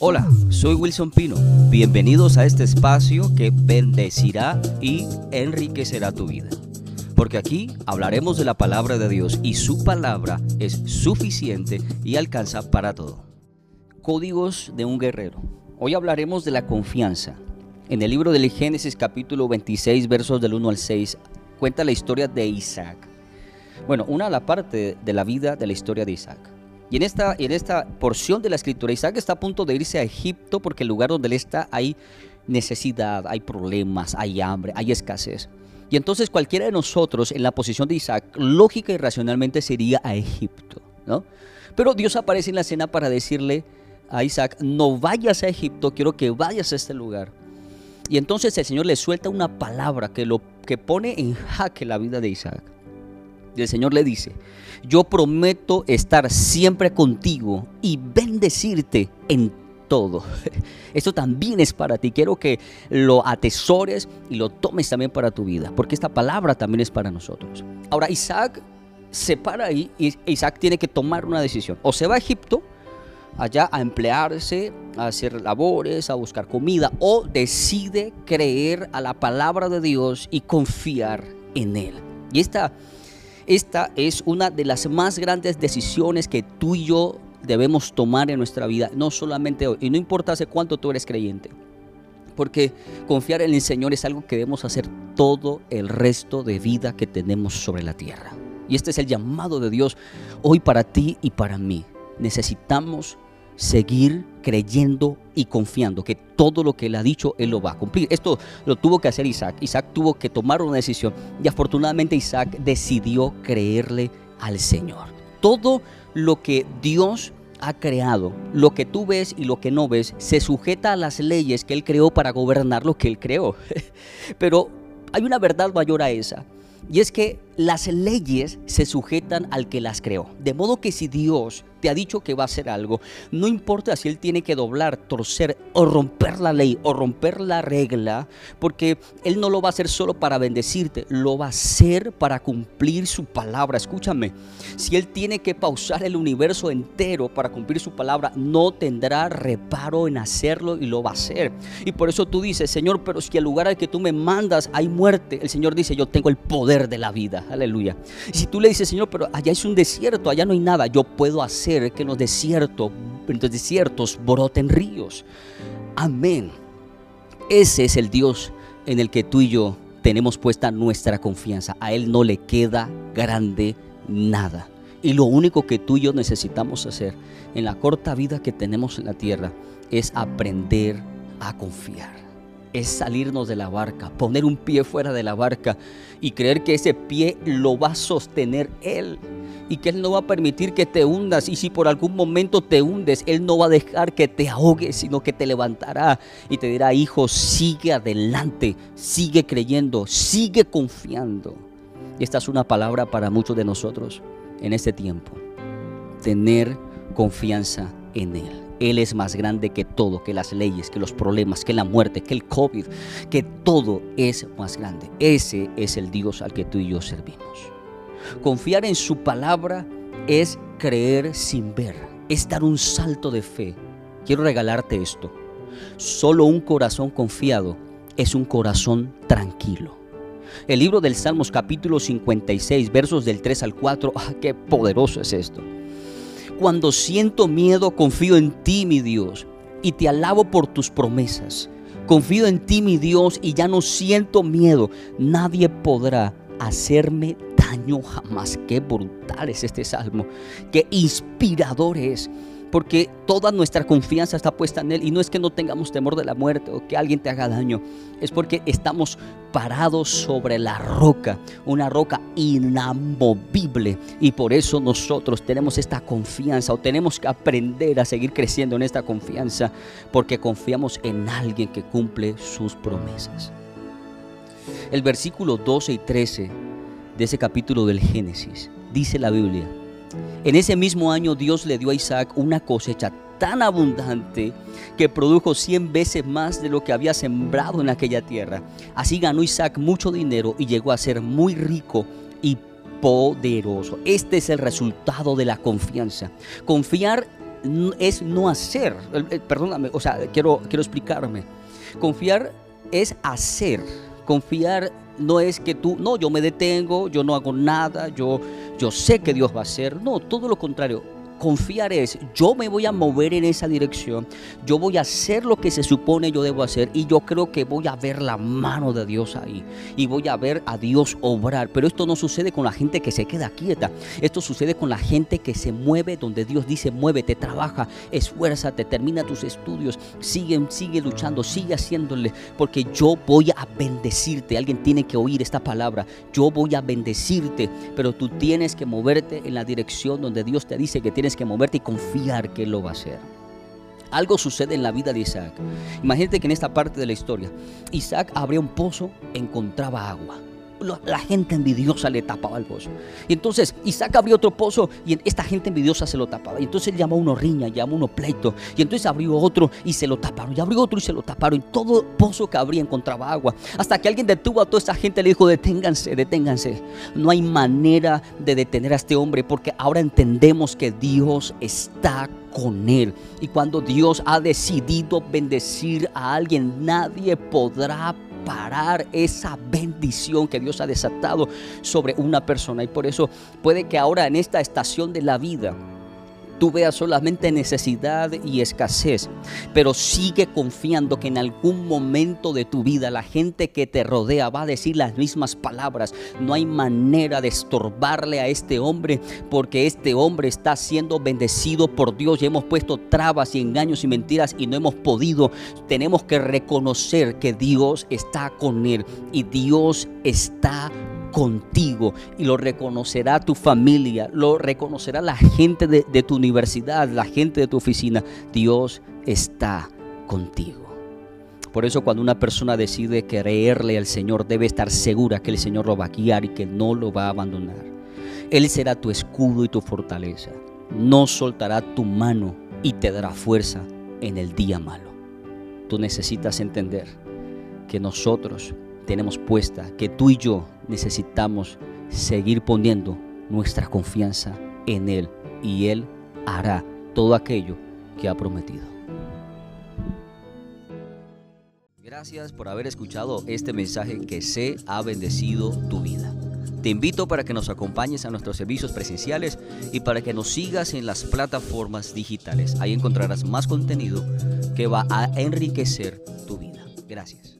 Hola, soy Wilson Pino. Bienvenidos a este espacio que bendecirá y enriquecerá tu vida. Porque aquí hablaremos de la palabra de Dios y su palabra es suficiente y alcanza para todo. Códigos de un guerrero. Hoy hablaremos de la confianza. En el libro del Génesis capítulo 26 versos del 1 al 6 cuenta la historia de Isaac. Bueno, una la parte de la vida de la historia de Isaac. Y en esta, en esta porción de la escritura, Isaac está a punto de irse a Egipto porque el lugar donde él está hay necesidad, hay problemas, hay hambre, hay escasez. Y entonces cualquiera de nosotros en la posición de Isaac, lógica y racionalmente sería a Egipto, ¿no? Pero Dios aparece en la escena para decirle a Isaac, no vayas a Egipto, quiero que vayas a este lugar. Y entonces el Señor le suelta una palabra que, lo, que pone en jaque la vida de Isaac. Y el Señor le dice, yo prometo estar siempre contigo y bendecirte en todo. Esto también es para ti. Quiero que lo atesores y lo tomes también para tu vida, porque esta palabra también es para nosotros. Ahora Isaac se para ahí y Isaac tiene que tomar una decisión. O se va a Egipto, allá a emplearse, a hacer labores, a buscar comida, o decide creer a la palabra de Dios y confiar en Él. Y esta esta es una de las más grandes decisiones que tú y yo debemos tomar en nuestra vida, no solamente hoy, y no importa hace cuánto tú eres creyente. Porque confiar en el Señor es algo que debemos hacer todo el resto de vida que tenemos sobre la tierra. Y este es el llamado de Dios hoy para ti y para mí. Necesitamos seguir creyendo y confiando que todo lo que él ha dicho, él lo va a cumplir. Esto lo tuvo que hacer Isaac. Isaac tuvo que tomar una decisión y afortunadamente Isaac decidió creerle al Señor. Todo lo que Dios ha creado, lo que tú ves y lo que no ves, se sujeta a las leyes que Él creó para gobernar lo que Él creó. Pero hay una verdad mayor a esa. Y es que las leyes se sujetan al que las creó. De modo que si Dios te ha dicho que va a hacer algo, no importa si Él tiene que doblar, torcer o romper la ley o romper la regla, porque Él no lo va a hacer solo para bendecirte, lo va a hacer para cumplir su palabra. Escúchame, si Él tiene que pausar el universo entero para cumplir su palabra, no tendrá reparo en hacerlo y lo va a hacer. Y por eso tú dices, Señor, pero si al lugar al que tú me mandas hay muerte, el Señor dice, yo tengo el poder de la vida. Aleluya. Y si tú le dices, Señor, pero allá es un desierto, allá no hay nada, yo puedo hacer que en los desiertos, los desiertos broten ríos. Amén. Ese es el Dios en el que tú y yo tenemos puesta nuestra confianza. A Él no le queda grande nada. Y lo único que tú y yo necesitamos hacer en la corta vida que tenemos en la tierra es aprender a confiar. Es salirnos de la barca, poner un pie fuera de la barca y creer que ese pie lo va a sostener Él y que Él no va a permitir que te hundas. Y si por algún momento te hundes, Él no va a dejar que te ahogues, sino que te levantará y te dirá, hijo, sigue adelante, sigue creyendo, sigue confiando. Y esta es una palabra para muchos de nosotros en este tiempo. Tener confianza en Él. Él es más grande que todo, que las leyes, que los problemas, que la muerte, que el COVID, que todo es más grande. Ese es el Dios al que tú y yo servimos. Confiar en su palabra es creer sin ver, es dar un salto de fe. Quiero regalarte esto. Solo un corazón confiado es un corazón tranquilo. El libro del Salmos capítulo 56, versos del 3 al 4, ¡ah, qué poderoso es esto! Cuando siento miedo, confío en ti, mi Dios, y te alabo por tus promesas. Confío en ti, mi Dios, y ya no siento miedo. Nadie podrá hacerme daño jamás. Qué brutal es este salmo. Qué inspirador es. Porque toda nuestra confianza está puesta en Él. Y no es que no tengamos temor de la muerte o que alguien te haga daño. Es porque estamos parados sobre la roca. Una roca inamovible. Y por eso nosotros tenemos esta confianza. O tenemos que aprender a seguir creciendo en esta confianza. Porque confiamos en alguien que cumple sus promesas. El versículo 12 y 13 de ese capítulo del Génesis dice la Biblia. En ese mismo año Dios le dio a Isaac una cosecha tan abundante que produjo cien veces más de lo que había sembrado en aquella tierra. Así ganó Isaac mucho dinero y llegó a ser muy rico y poderoso. Este es el resultado de la confianza. Confiar es no hacer. Perdóname, o sea, quiero, quiero explicarme. Confiar es hacer. Confiar no es que tú, no, yo me detengo, yo no hago nada, yo, yo sé que Dios va a hacer. No, todo lo contrario Confiar es, yo me voy a mover en esa dirección, yo voy a hacer lo que se supone yo debo hacer y yo creo que voy a ver la mano de Dios ahí y voy a ver a Dios obrar. Pero esto no sucede con la gente que se queda quieta, esto sucede con la gente que se mueve donde Dios dice muévete, trabaja, esfuérzate, termina tus estudios, sigue, sigue luchando, sigue haciéndole, porque yo voy a bendecirte. Alguien tiene que oír esta palabra, yo voy a bendecirte, pero tú tienes que moverte en la dirección donde Dios te dice que tienes que moverte y confiar que Él lo va a hacer. Algo sucede en la vida de Isaac. Imagínate que en esta parte de la historia, Isaac abría un pozo, encontraba agua la gente envidiosa le tapaba el pozo. Y entonces Isaac abrió otro pozo y esta gente envidiosa se lo tapaba. Y entonces él llamó a uno riña, llamó a uno pleito. Y entonces abrió otro y se lo taparon. Y abrió otro y se lo taparon. Y todo pozo que abría encontraba agua. Hasta que alguien detuvo a toda esa gente y le dijo, deténganse, deténganse. No hay manera de detener a este hombre porque ahora entendemos que Dios está con él. Y cuando Dios ha decidido bendecir a alguien, nadie podrá parar esa bendición que Dios ha desatado sobre una persona. Y por eso puede que ahora en esta estación de la vida, tú veas solamente necesidad y escasez, pero sigue confiando que en algún momento de tu vida la gente que te rodea va a decir las mismas palabras. No hay manera de estorbarle a este hombre porque este hombre está siendo bendecido por Dios y hemos puesto trabas y engaños y mentiras y no hemos podido. Tenemos que reconocer que Dios está con él y Dios está contigo y lo reconocerá tu familia, lo reconocerá la gente de, tu universidad, la gente de tu oficina. Dios está contigo. Por eso cuando una persona decide creerle al Señor, debe estar segura que el Señor lo va a guiar y que no lo va a abandonar. Él será tu escudo y tu fortaleza. No soltará tu mano y te dará fuerza en el día malo. Tú necesitas entender que nosotros tenemos puesta, que tú y yo necesitamos seguir poniendo nuestra confianza en Él y Él hará todo aquello que ha prometido. Gracias por haber escuchado este mensaje que se ha bendecido tu vida. Te invito para que nos acompañes a nuestros servicios presenciales y para que nos sigas en las plataformas digitales. Ahí encontrarás más contenido que va a enriquecer tu vida. Gracias.